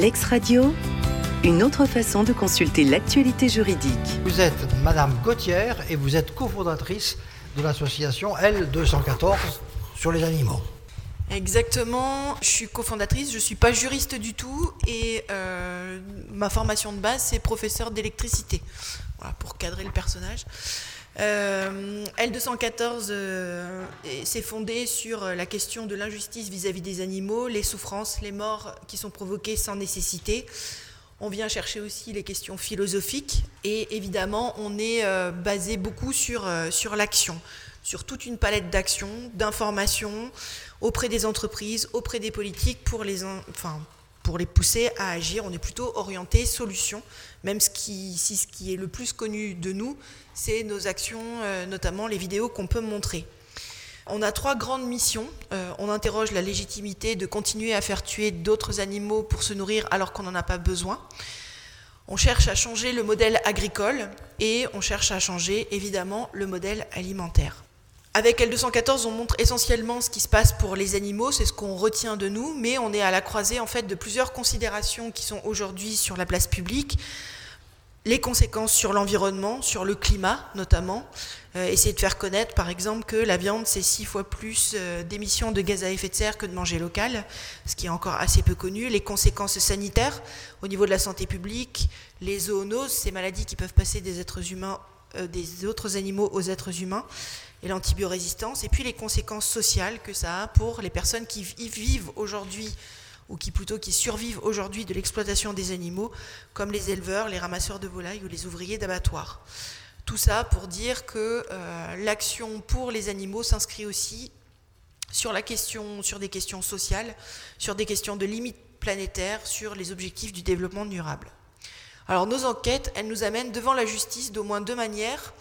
Lex Radio, une autre façon de consulter l'actualité juridique. Vous êtes Madame Gauthier et vous êtes cofondatrice de l'association L214 sur les animaux. Exactement, je suis cofondatrice, je ne suis pas juriste du tout et euh, ma formation de base c'est professeur d'électricité, voilà, pour cadrer le personnage. Euh, L214 euh, s'est fondé sur la question de l'injustice vis-à-vis des animaux, les souffrances, les morts qui sont provoquées sans nécessité. On vient chercher aussi les questions philosophiques et évidemment on est euh, basé beaucoup sur, sur l'action, sur toute une palette d'actions, d'informations auprès des entreprises, auprès des politiques pour les, enfin, pour les pousser à agir. On est plutôt orienté solution, même ce qui, si ce qui est le plus connu de nous, c'est nos actions, euh, notamment les vidéos qu'on peut montrer. On a trois grandes missions. Euh, on interroge la légitimité de continuer à faire tuer d'autres animaux pour se nourrir alors qu'on n'en a pas besoin. On cherche à changer le modèle agricole et on cherche à changer évidemment le modèle alimentaire. Avec L214, on montre essentiellement ce qui se passe pour les animaux, c'est ce qu'on retient de nous, mais on est à la croisée en fait de plusieurs considérations qui sont aujourd'hui sur la place publique, les conséquences sur l'environnement, sur le climat notamment, euh, essayer de faire connaître par exemple que la viande c'est six fois plus euh, d'émissions de gaz à effet de serre que de manger local, ce qui est encore assez peu connu, les conséquences sanitaires au niveau de la santé publique, les zoonoses, ces maladies qui peuvent passer des êtres humains, euh, des autres animaux aux êtres humains, et l'antibiorésistance, et puis les conséquences sociales que ça a pour les personnes qui vivent aujourd'hui, ou qui plutôt qui survivent aujourd'hui de l'exploitation des animaux, comme les éleveurs, les ramasseurs de volailles ou les ouvriers d'abattoirs. Tout ça pour dire que euh, l'action pour les animaux s'inscrit aussi sur, la question, sur des questions sociales, sur des questions de limites planétaires, sur les objectifs du développement durable. Alors nos enquêtes, elles nous amènent devant la justice d'au moins deux manières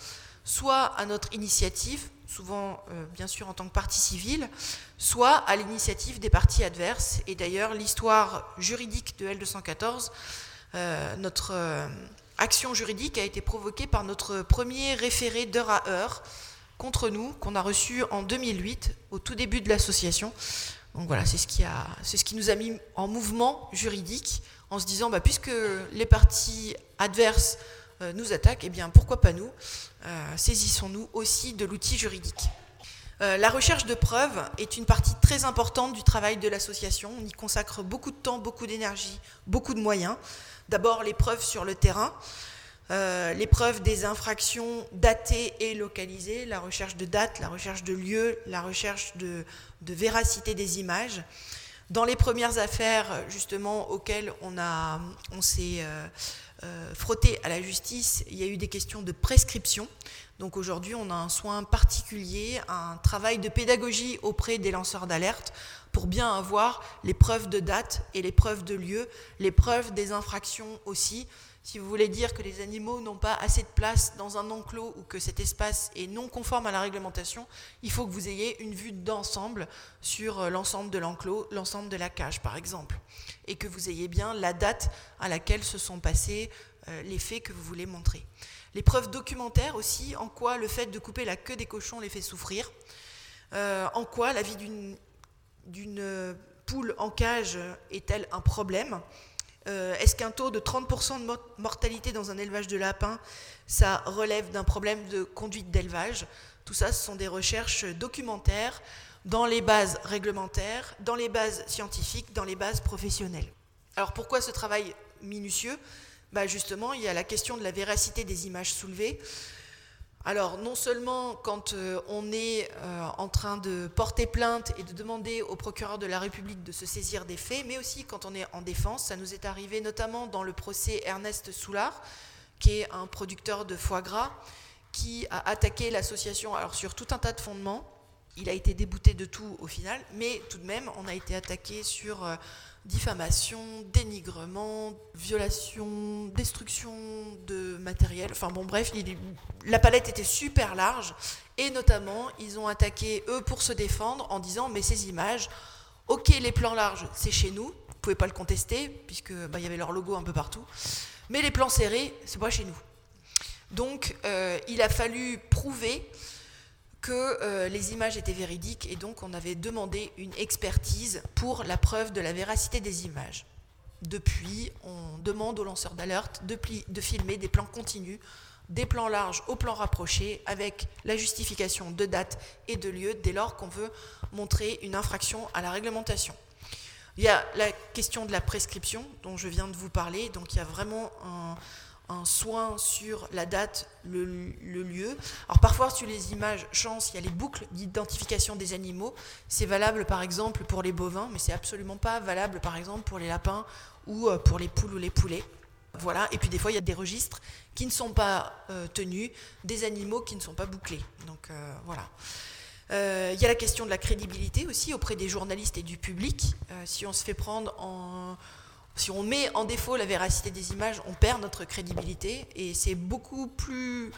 soit à notre initiative, souvent euh, bien sûr en tant que partie civile, soit à l'initiative des parties adverses. Et d'ailleurs, l'histoire juridique de L214, euh, notre euh, action juridique a été provoquée par notre premier référé d'heure à heure contre nous, qu'on a reçu en 2008, au tout début de l'association. Donc voilà, c'est ce, qui a, ce qui nous a mis en mouvement juridique, en se disant, bah, puisque les parties adverses nous attaquent, eh bien pourquoi pas nous euh, Saisissons-nous aussi de l'outil juridique. Euh, la recherche de preuves est une partie très importante du travail de l'association. On y consacre beaucoup de temps, beaucoup d'énergie, beaucoup de moyens. D'abord les preuves sur le terrain, les preuves des infractions datées et localisées, la recherche de dates, la recherche de lieux, la recherche de, véracité des images. Dans les premières affaires, justement, auxquelles on, on s'est euh, frotté à la justice, il y a eu des questions de prescription. Donc aujourd'hui, on a un soin particulier, un travail de pédagogie auprès des lanceurs d'alerte pour bien avoir les preuves de date et les preuves de lieu, les preuves des infractions aussi, si vous voulez dire que les animaux n'ont pas assez de place dans un enclos ou que cet espace est non conforme à la réglementation, il faut que vous ayez une vue d'ensemble sur euh, l'ensemble de l'enclos, l'ensemble de la cage par exemple, et que vous ayez bien la date à laquelle se sont passés euh, les faits que vous voulez montrer. Les preuves documentaires aussi, en quoi le fait de couper la queue des cochons les fait souffrir, euh, en quoi la vie d'une poule en cage est-elle un problème euh, est-ce qu'un taux de 30% de mortalité dans un élevage de lapins, ça relève d'un problème de conduite d'élevage? Tout ça, ce sont des recherches documentaires dans les bases réglementaires, dans les bases scientifiques, dans les bases professionnelles. Alors pourquoi ce travail minutieux? Bah Justement, il y a la question de la véracité des images soulevées. Alors, non seulement quand euh, on est euh, en train de porter plainte et de demander au procureur de la République de se saisir des faits, mais aussi quand on est en défense. Ça nous est arrivé notamment dans le procès Ernest Soulard, qui est un producteur de foie gras, qui a attaqué l'association alors sur tout un tas de fondements. Il a été débouté de tout au final, mais tout de même, on a été attaqué sur euh, diffamation, dénigrement, violation, destruction de matériel. Enfin bon, bref, la palette était super large. Et notamment, ils ont attaqué, eux, pour se défendre en disant Mais ces images, ok, les plans larges, c'est chez nous, vous pouvez pas le contester, puisque bah, y avait leur logo un peu partout. Mais les plans serrés, c'est pas chez nous. Donc, euh, il a fallu prouver que euh, les images étaient véridiques et donc on avait demandé une expertise pour la preuve de la véracité des images. depuis, on demande aux lanceurs d'alerte de, de filmer des plans continus des plans larges aux plans rapprochés avec la justification de date et de lieu dès lors qu'on veut montrer une infraction à la réglementation. Il y a la question de la prescription dont je viens de vous parler, donc il y a vraiment un, soin sur la date, le, lieu. Alors parfois sur les images chance, il y a les boucles d'identification des animaux. C'est valable par exemple pour les bovins, mais c'est absolument pas valable par exemple pour les lapins ou euh, pour les poules ou les poulets. Voilà, et puis des fois il y a des registres qui ne sont pas euh, tenus, des animaux qui ne sont pas bouclés. Donc euh, voilà. Il y a la question de la crédibilité aussi auprès des journalistes et du public. si on se fait prendre en. Si on met en défaut la véracité des images, on perd notre crédibilité et c'est beaucoup plus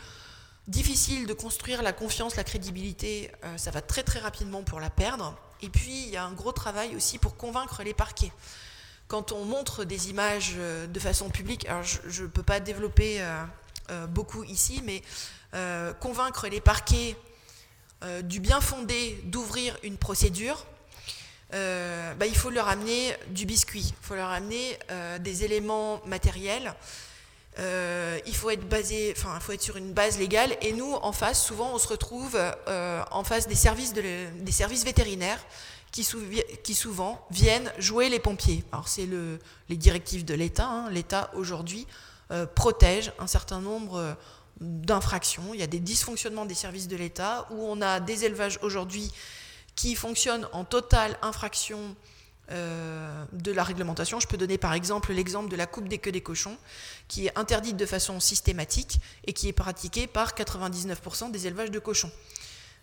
difficile de construire la confiance, la crédibilité. ça va très très rapidement pour la perdre. Et puis il y a un gros travail aussi pour convaincre les parquets quand on montre des images euh, de façon publique, alors je ne peux pas développer euh, euh, beaucoup ici, mais convaincre les parquets du bien fondé d'ouvrir une procédure, bah, il faut leur amener du biscuit, il faut leur amener des éléments matériels. il faut être basé, enfin, il faut être sur une base légale. Et nous, en face, souvent, on se retrouve en face des services, des services vétérinaires qui, souvent viennent jouer les pompiers. Alors c'est le, les directives de l'État. Hein. L'État aujourd'hui euh, protège un certain nombre euh, d'infractions. Il y a des dysfonctionnements des services de l'État où on a des élevages aujourd'hui qui fonctionnent en totale infraction euh, de la réglementation. Je peux donner par exemple l'exemple de la coupe des queues des cochons, qui est interdite de façon systématique et qui est pratiquée par 99% des élevages de cochons.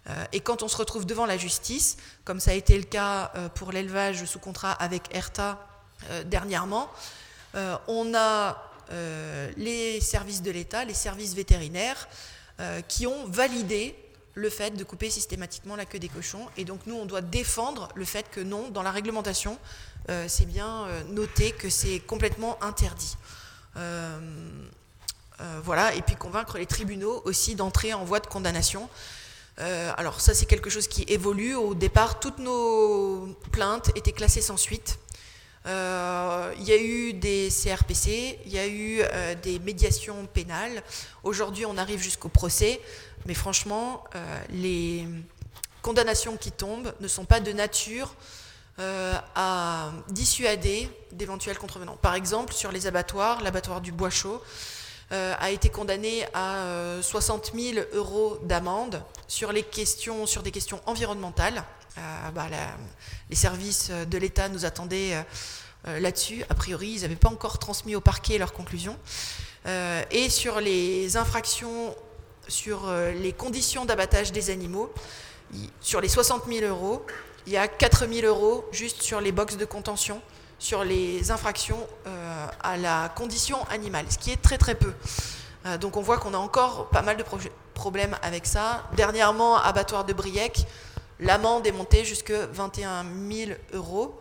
Euh, et quand on se retrouve devant la justice, comme ça a été le cas euh, pour l'élevage sous contrat avec ERTA dernièrement, on a les services de l'État, les services vétérinaires, qui ont validé le fait de couper systématiquement la queue des cochons. Et donc nous, on doit défendre le fait que non, dans la réglementation, c'est bien noté que c'est complètement interdit. voilà, et puis convaincre les tribunaux aussi d'entrer en voie de condamnation. Euh, alors ça c'est quelque chose qui évolue. Au départ, toutes nos plaintes étaient classées sans suite. Euh, il y a eu des CRPC, il y a eu euh, des médiations pénales. Aujourd'hui, on arrive jusqu'au procès, mais franchement, les condamnations qui tombent ne sont pas de nature à dissuader d'éventuels contrevenants. Par exemple, sur les abattoirs, l'abattoir du Bois Chaud, euh, a été condamné à 60 euh, 000 euros d'amende sur, des questions environnementales. Euh, bah, les services de l'État nous attendaient là-dessus. A priori, ils n'avaient pas encore transmis au parquet leurs conclusions. et sur les infractions, sur les conditions d'abattage des animaux, sur les 60 000 euros, il y a 4 000 euros juste sur les boxes de contention sur les infractions euh, à la condition animale, ce qui est très très peu. Euh, donc on voit qu'on a encore pas mal de problèmes avec ça. Dernièrement, abattoir de Briec, l'amende est montée jusqu'à 21 000 euros.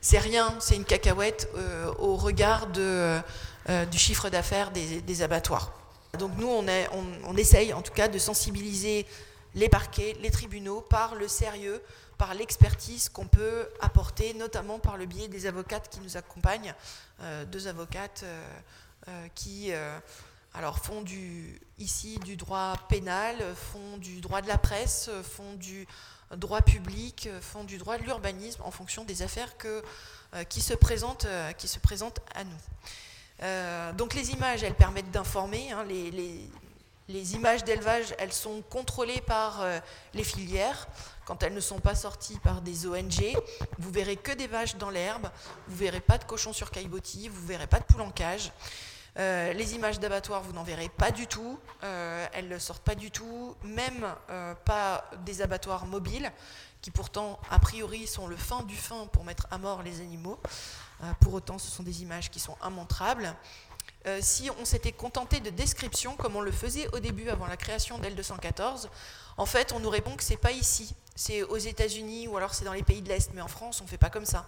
C'est rien, c'est une cacahuète euh, au regard du chiffre d'affaires des, abattoirs. Donc nous, on, essaye en tout cas de sensibiliser les parquets, les tribunaux par le sérieux, par l'expertise qu'on peut apporter, notamment par le biais des avocates qui nous accompagnent, euh, deux avocates euh, euh, qui alors font du, ici du droit pénal, font du droit de la presse, font du droit public, font du droit de l'urbanisme en fonction des affaires qui se présentent à nous. Donc les images, elles permettent d'informer. Hein, les, images d'élevage, elles sont contrôlées par les filières quand elles ne sont pas sorties par des ONG, vous verrez que des vaches dans l'herbe, vous verrez pas de cochons sur caillebotis, vous verrez pas de poules en cage. Euh, les images d'abattoirs, vous n'en verrez pas du tout. Euh, elles ne sortent pas du tout, même euh, pas des abattoirs mobiles, qui pourtant, a priori, sont le fin du fin pour mettre à mort les animaux. pour autant, ce sont des images qui sont immontrables. si on s'était contenté de descriptions, comme on le faisait au début avant la création d'L214, en fait, on nous répond que c'est pas ici, c'est aux États-Unis ou alors c'est dans les pays de l'Est, mais en France, on ne fait pas comme ça.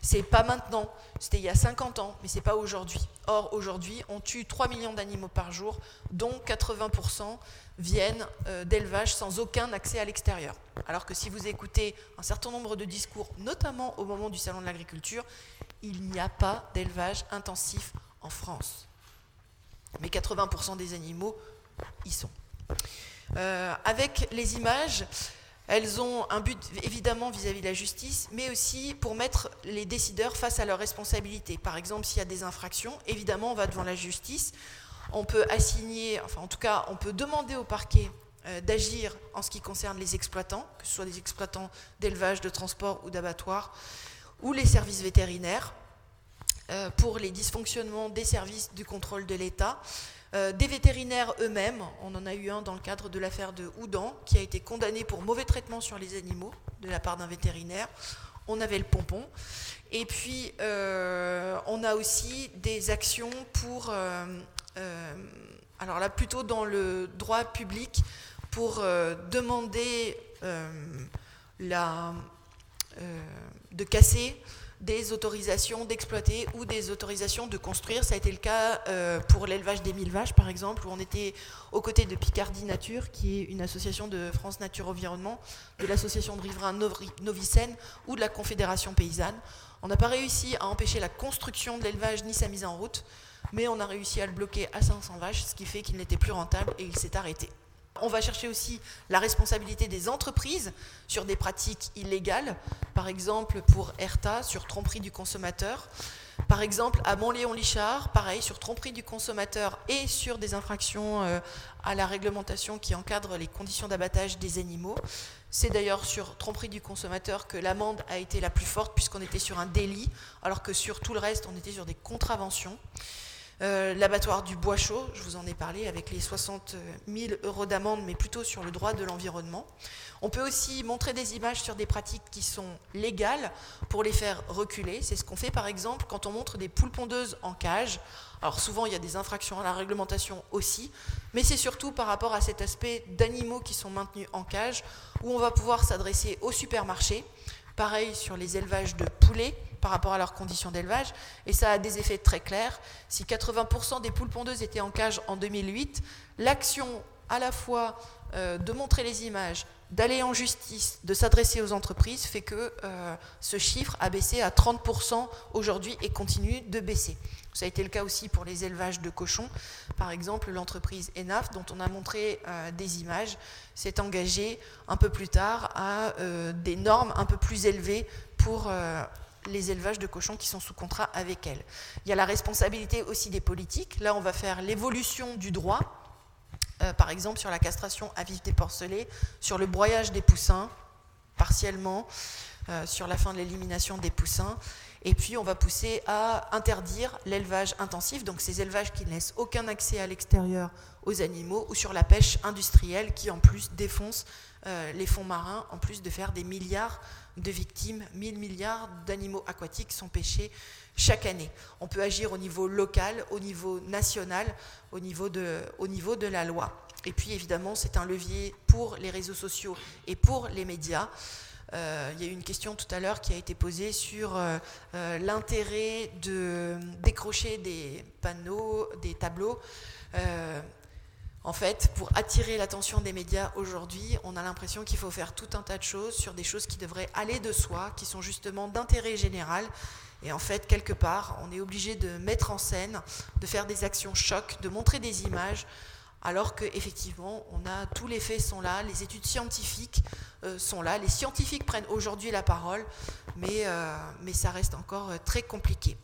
C'est pas maintenant, c'était il y a 50 ans, mais c'est pas aujourd'hui. Or, aujourd'hui, on tue 3 millions d'animaux par jour, dont 80% viennent euh, d'élevage sans aucun accès à l'extérieur. Alors que si vous écoutez un certain nombre de discours, notamment au moment du Salon de l'agriculture, il n'y a pas d'élevage intensif en France. Mais 80% des animaux y sont. Euh, avec les images, elles ont un but évidemment vis-à-vis de la justice, mais aussi pour mettre les décideurs face à leurs responsabilités. Par exemple, s'il y a des infractions, évidemment, on va devant la justice. On peut assigner, enfin en tout cas, on peut demander au parquet euh, d'agir en ce qui concerne les exploitants, que ce soit des exploitants d'élevage, de transport ou d'abattoir, ou les services vétérinaires, euh, pour les dysfonctionnements des services du contrôle de l'État. Euh, des vétérinaires eux-mêmes, on en a eu un dans le cadre de l'affaire de Houdan, qui a été condamné pour mauvais traitement sur les animaux de la part d'un vétérinaire. On avait le pompon. Et puis, euh, on a aussi des actions pour, euh, alors là, plutôt dans le droit public, pour demander la, de casser des autorisations d'exploiter ou des autorisations de construire. Ça a été le cas euh, pour l'élevage des mille vaches, par exemple, où on était aux côtés de Picardie Nature, qui est une association de France Nature Environnement, de l'association de riverains Novicène ou de la Confédération Paysanne. On n'a pas réussi à empêcher la construction de l'élevage ni sa mise en route, mais on a réussi à le bloquer à 500 vaches, ce qui fait qu'il n'était plus rentable et il s'est arrêté. On va chercher aussi la responsabilité des entreprises sur des pratiques illégales, par exemple pour ERTA sur tromperie du consommateur. Par exemple, à Montléon-Lichard, pareil, sur tromperie du consommateur et sur des infractions euh, à la réglementation qui encadre les conditions d'abattage des animaux. C'est d'ailleurs sur tromperie du consommateur que l'amende a été la plus forte puisqu'on était sur un délit, alors que sur tout le reste, on était sur des contraventions. Euh, l'abattoir du Bois Chaud, je vous en ai parlé, avec les 60 000 euros d'amende, mais plutôt sur le droit de l'environnement. On peut aussi montrer des images sur des pratiques qui sont légales pour les faire reculer. C'est ce qu'on fait par exemple quand on montre des poules pondeuses en cage. Alors souvent il y a des infractions à la réglementation aussi, mais c'est surtout par rapport à cet aspect d'animaux qui sont maintenus en cage, où on va pouvoir s'adresser au supermarché. Pareil sur les élevages de poulets, par rapport à leurs conditions d'élevage. Et ça a des effets très clairs. Si 80% des poules pondeuses étaient en cage en 2008, l'action à la fois euh, de montrer les images, d'aller en justice, de s'adresser aux entreprises, fait que euh, ce chiffre a baissé à 30% aujourd'hui et continue de baisser. Ça a été le cas aussi pour les élevages de cochons. Par exemple, l'entreprise ENAF, dont on a montré euh, des images, s'est engagée un peu plus tard à des normes un peu plus élevées pour les élevages de cochons qui sont sous contrat avec elle. Il y a la responsabilité aussi des politiques. Là, on va faire l'évolution du droit, euh, par exemple sur la castration à vif des porcelets, sur le broyage des poussins, partiellement, euh, sur la fin de l'élimination des poussins. Et puis, on va pousser à interdire l'élevage intensif, donc ces élevages qui ne laissent aucun accès à l'extérieur aux animaux, ou sur la pêche industrielle qui, en plus, défonce euh, les fonds marins, en plus de faire des milliards de victimes, 1000 milliards d'animaux aquatiques sont pêchés chaque année. On peut agir au niveau local, au niveau national, au niveau de, au niveau de la loi. Et puis évidemment, c'est un levier pour les réseaux sociaux et pour les médias. Euh, il y a eu une question tout à l'heure qui a été posée sur euh, l'intérêt de décrocher des panneaux, des tableaux en fait, pour attirer l'attention des médias aujourd'hui, on a l'impression qu'il faut faire tout un tas de choses sur des choses qui devraient aller de soi, qui sont justement d'intérêt général. Et en fait, quelque part, on est obligé de mettre en scène, de faire des actions chocs, de montrer des images, alors qu'effectivement, on tous les faits sont là, les études scientifiques euh, sont là, les scientifiques prennent aujourd'hui la parole, mais, euh, mais ça reste encore euh, très compliqué.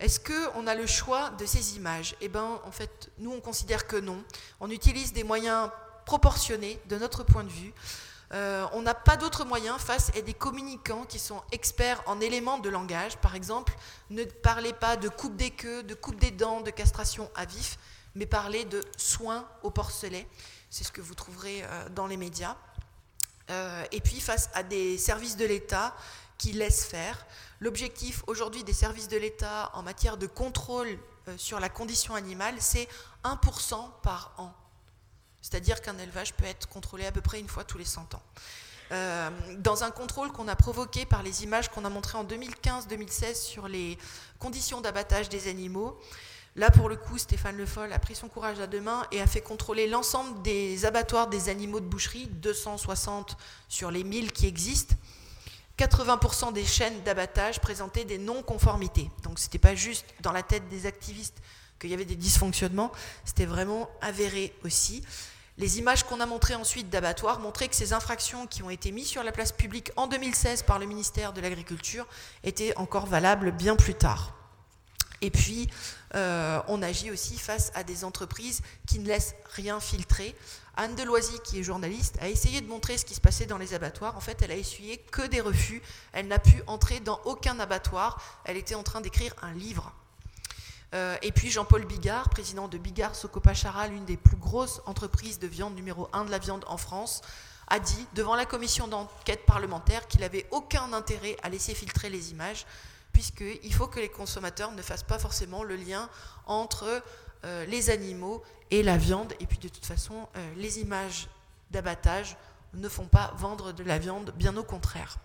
Est-ce qu'on a le choix de ces images? Eh bien, en fait, nous, on considère que non. On utilise des moyens proportionnés de notre point de vue. Euh, on n'a pas d'autres moyens face à des communicants qui sont experts en éléments de langage. Par exemple, ne parlez pas de coupe des queues, de coupe des dents, de castration à vif, mais parlez de soins au porcelet. C'est ce que vous trouverez euh, dans les médias. Euh, et puis, face à des services de l'État qui laissent faire, L'objectif aujourd'hui des services de l'État en matière de contrôle euh, sur la condition animale, c'est 1% par an. C'est-à-dire qu'un élevage peut être contrôlé à peu près une fois tous les 100 ans. dans un contrôle qu'on a provoqué par les images qu'on a montrées en 2015-2016 sur les conditions d'abattage des animaux, Là, pour le coup, Stéphane Le Foll a pris son courage à deux mains et a fait contrôler l'ensemble des abattoirs des animaux de boucherie, 260 sur les 1000 qui existent. 80% des chaînes d'abattage présentaient des non-conformités. Donc ce n'était pas juste dans la tête des activistes qu'il y avait des dysfonctionnements, c'était vraiment avéré aussi. Les images qu'on a montrées ensuite d'abattoirs montraient que ces infractions qui ont été mises sur la place publique en 2016 par le ministère de l'Agriculture étaient encore valables bien plus tard. Et puis, euh, on agit aussi face à des entreprises qui ne laissent rien filtrer. Anne Deloisy, qui est journaliste, a essayé de montrer ce qui se passait dans les abattoirs. En fait, elle a essuyé que des refus. Elle n'a pu entrer dans aucun abattoir. Elle était en train d'écrire un livre. Euh, et puis Jean-Paul Bigard, président de Bigard Socopachara, l'une des plus grosses entreprises de viande numéro 1 de la viande en France, a dit devant la commission d'enquête parlementaire qu'il n'avait aucun intérêt à laisser filtrer les images puisqu'il faut que les consommateurs ne fassent pas forcément le lien entre euh, les animaux et la viande. Et puis de toute façon, euh, les images d'abattage ne font pas vendre de la viande, bien au contraire.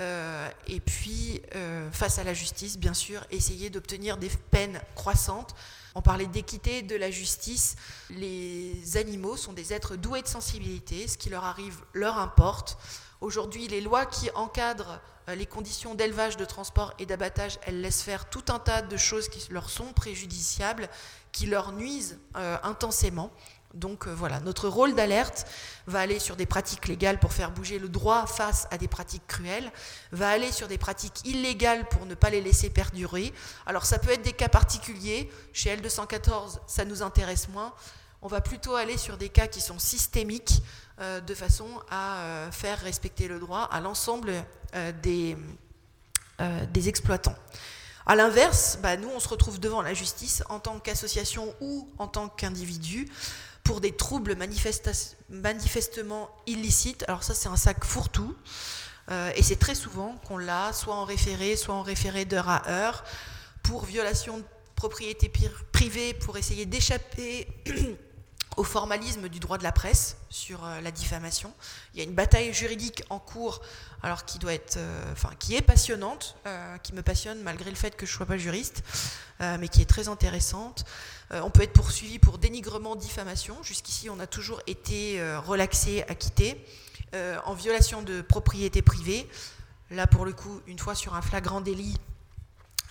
Euh, et puis, face à la justice, bien sûr, essayer d'obtenir des peines croissantes. On parlait d'équité de la justice. Les animaux sont des êtres doués de sensibilité. Ce qui leur arrive leur importe. Aujourd'hui, les lois qui encadrent euh, les conditions d'élevage, de transport et d'abattage, elles laissent faire tout un tas de choses qui leur sont préjudiciables, qui leur nuisent euh, intensément. Donc euh, voilà, notre rôle d'alerte va aller sur des pratiques légales pour faire bouger le droit face à des pratiques cruelles, va aller sur des pratiques illégales pour ne pas les laisser perdurer. Alors ça peut être des cas particuliers, chez L214 ça nous intéresse moins, on va plutôt aller sur des cas qui sont systémiques de façon à faire respecter le droit à l'ensemble euh, des, euh, exploitants. A l'inverse, bah, nous, on se retrouve devant la justice en tant qu'association ou en tant qu'individu pour des troubles manifestement illicites. Alors ça, c'est un sac fourre-tout. Euh, et c'est très souvent qu'on l'a, soit en référé, soit en référé d'heure à heure, pour violation de propriété privée, pour essayer d'échapper au formalisme du droit de la presse sur euh, la diffamation. Il y a une bataille juridique en cours, alors qui doit être, euh, qui est passionnante, euh, qui me passionne malgré le fait que je ne sois pas juriste, mais qui est très intéressante. on peut être poursuivi pour dénigrement, diffamation. Jusqu'ici, on a toujours été relaxé, acquitté. en violation de propriété privée, là pour le coup, une fois sur un flagrant délit,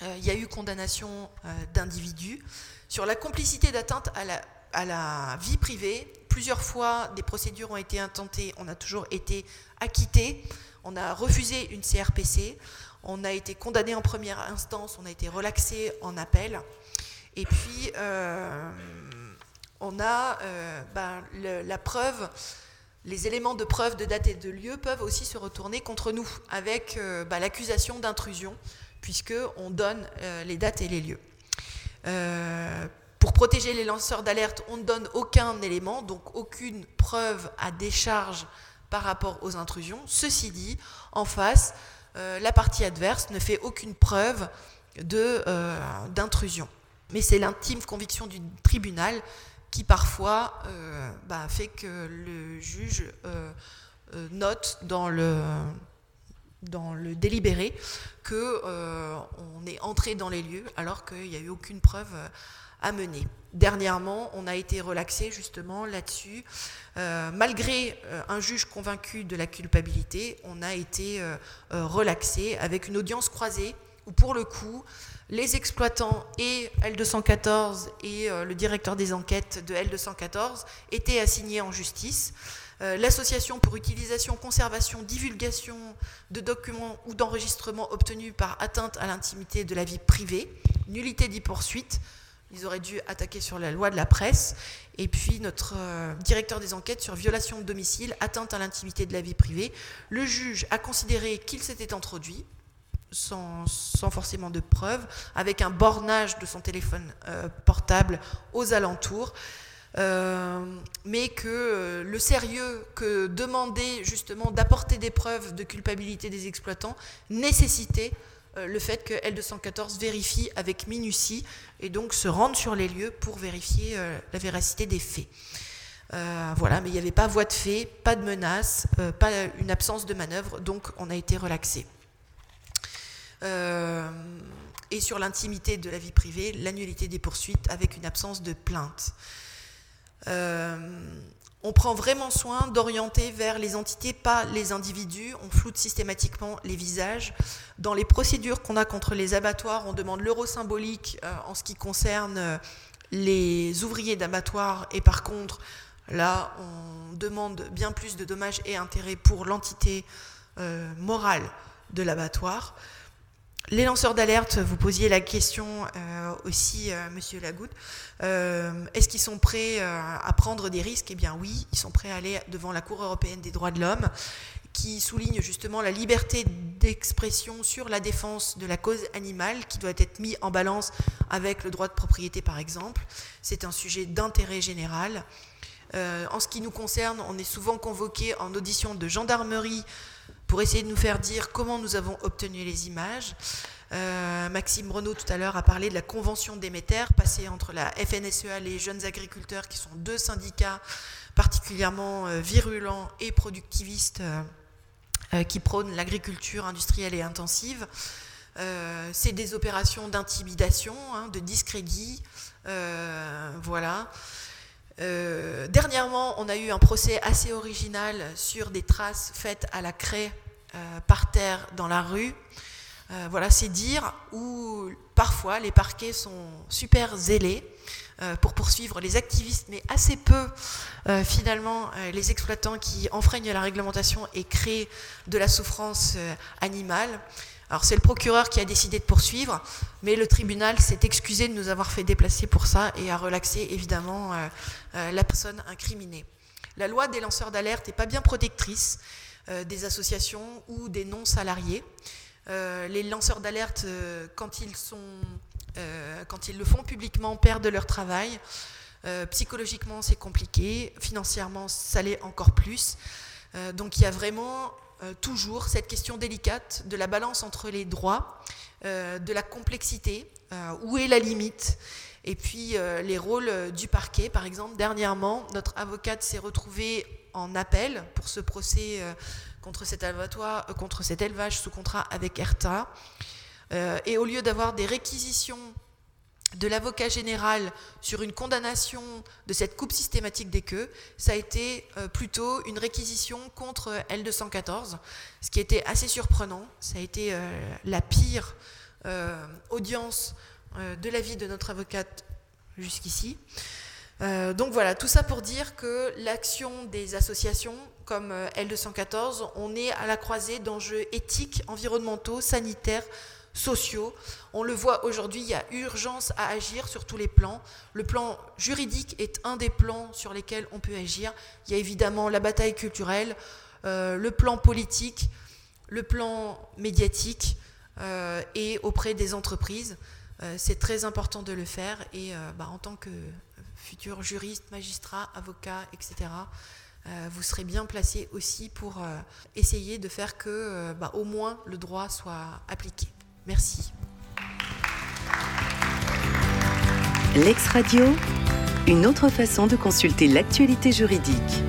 il y a eu condamnation d'individus. Sur la complicité d'atteinte à la à la vie privée. Plusieurs fois, des procédures ont été intentées, on a toujours été acquitté, on a refusé une CRPC, on a été condamné en première instance, on a été relaxé en appel. Et puis, euh, on a euh, ben, la preuve, les éléments de preuve de date et de lieu peuvent aussi se retourner contre nous, avec euh, ben, l'accusation d'intrusion, puisqu'on donne les dates et les lieux. Pour protéger les lanceurs d'alerte, on ne donne aucun élément, donc aucune preuve à décharge par rapport aux intrusions. Ceci dit, en face, euh, la partie adverse ne fait aucune preuve euh, d'intrusion. Mais c'est l'intime conviction du tribunal qui parfois euh, bah, fait que le juge note dans le, dans le délibéré qu'on est entré dans les lieux alors qu'il n'y a eu aucune preuve à mener. Dernièrement, on a été relaxé justement là-dessus. Euh, malgré euh, un juge convaincu de la culpabilité, on a été euh, relaxé avec une audience croisée où pour le coup, les exploitants et L214 et le directeur des enquêtes de L214 étaient assignés en justice. L'association pour utilisation, conservation, divulgation de documents ou d'enregistrements obtenus par atteinte à l'intimité de la vie privée, nullité d'y poursuite, ils auraient dû attaquer sur la loi de la presse. Et puis notre euh, directeur des enquêtes sur violation de domicile, atteinte à l'intimité de la vie privée. Le juge a considéré qu'il s'était introduit, sans, forcément de preuves, avec un bornage de son téléphone euh, portable aux alentours. Euh, mais que le sérieux que demandait justement d'apporter des preuves de culpabilité des exploitants nécessitait le fait que L214 vérifie avec minutie et donc se rende sur les lieux pour vérifier euh, la véracité des faits. voilà, mais il n'y avait pas voie de fait, pas de menace, pas une absence de manœuvre, donc on a été relaxé. et sur l'intimité de la vie privée, l'annulité des poursuites avec une absence de plainte on prend vraiment soin d'orienter vers les entités, pas les individus. On floute systématiquement les visages. Dans les procédures qu'on a contre les abattoirs, on demande l'euro symbolique euh, en ce qui concerne euh, les ouvriers d'abattoirs. Et par contre, là, on demande bien plus de dommages et intérêts pour l'entité euh, morale de l'abattoir. Les lanceurs d'alerte, vous posiez la question euh, aussi, euh, Monsieur Lagoutte, euh, est-ce qu'ils sont prêts à prendre des risques? Eh bien oui, ils sont prêts à aller devant la Cour européenne des droits de l'homme, qui souligne justement la liberté d'expression sur la défense de la cause animale, qui doit être mis en balance avec le droit de propriété, par exemple. C'est un sujet d'intérêt général. en ce qui nous concerne, on est souvent convoqué en audition de gendarmerie pour essayer de nous faire dire comment nous avons obtenu les images. Euh, Maxime Renaud tout à l'heure a parlé de la convention Déméter passée entre la FNSEA, les jeunes agriculteurs, qui sont deux syndicats particulièrement euh, virulents et productivistes euh, qui prônent l'agriculture industrielle et intensive. c'est des opérations d'intimidation, hein, de discrédit, voilà. Euh, dernièrement, on a eu un procès assez original sur des traces faites à la craie euh, par terre dans la rue. Euh, voilà, c'est dire où parfois les parquets sont super zélés pour poursuivre les activistes, mais assez peu finalement les exploitants qui enfreignent la réglementation et créent de la souffrance animale. Alors c'est le procureur qui a décidé de poursuivre, mais le tribunal s'est excusé de nous avoir fait déplacer pour ça et a relaxé évidemment euh, euh, la personne incriminée. La loi des lanceurs d'alerte n'est pas bien protectrice euh, des associations ou des non-salariés. les lanceurs d'alerte, quand, quand ils le font publiquement, perdent leur travail. psychologiquement, c'est compliqué. Financièrement, ça l'est encore plus. donc il y a vraiment euh, toujours cette question délicate de la balance entre les droits, euh, de la complexité, euh, où est la limite, et puis les rôles du parquet. Par exemple, dernièrement, notre avocate s'est retrouvée en appel pour ce procès contre cet, contre cet élevage sous contrat avec ERTA. et au lieu d'avoir des réquisitions de l'avocat général sur une condamnation de cette coupe systématique des queues, ça a été euh, plutôt une réquisition contre L214, ce qui était assez surprenant. Ça a été euh, la pire euh, audience de la vie de notre avocate jusqu'ici. donc voilà, tout ça pour dire que l'action des associations comme L214, on est à la croisée d'enjeux éthiques, environnementaux, sanitaires, sociaux. On le voit aujourd'hui, il y a urgence à agir sur tous les plans. Le plan juridique est un des plans sur lesquels on peut agir. Il y a évidemment la bataille culturelle, euh, le plan politique, le plan médiatique euh, et auprès des entreprises. Euh, c'est très important de le faire et bah, en tant que futur juriste, magistrat, avocat, etc., vous serez bien placé aussi pour essayer de faire que bah, au moins le droit soit appliqué. Merci. L'ex-radio, une autre façon de consulter l'actualité juridique.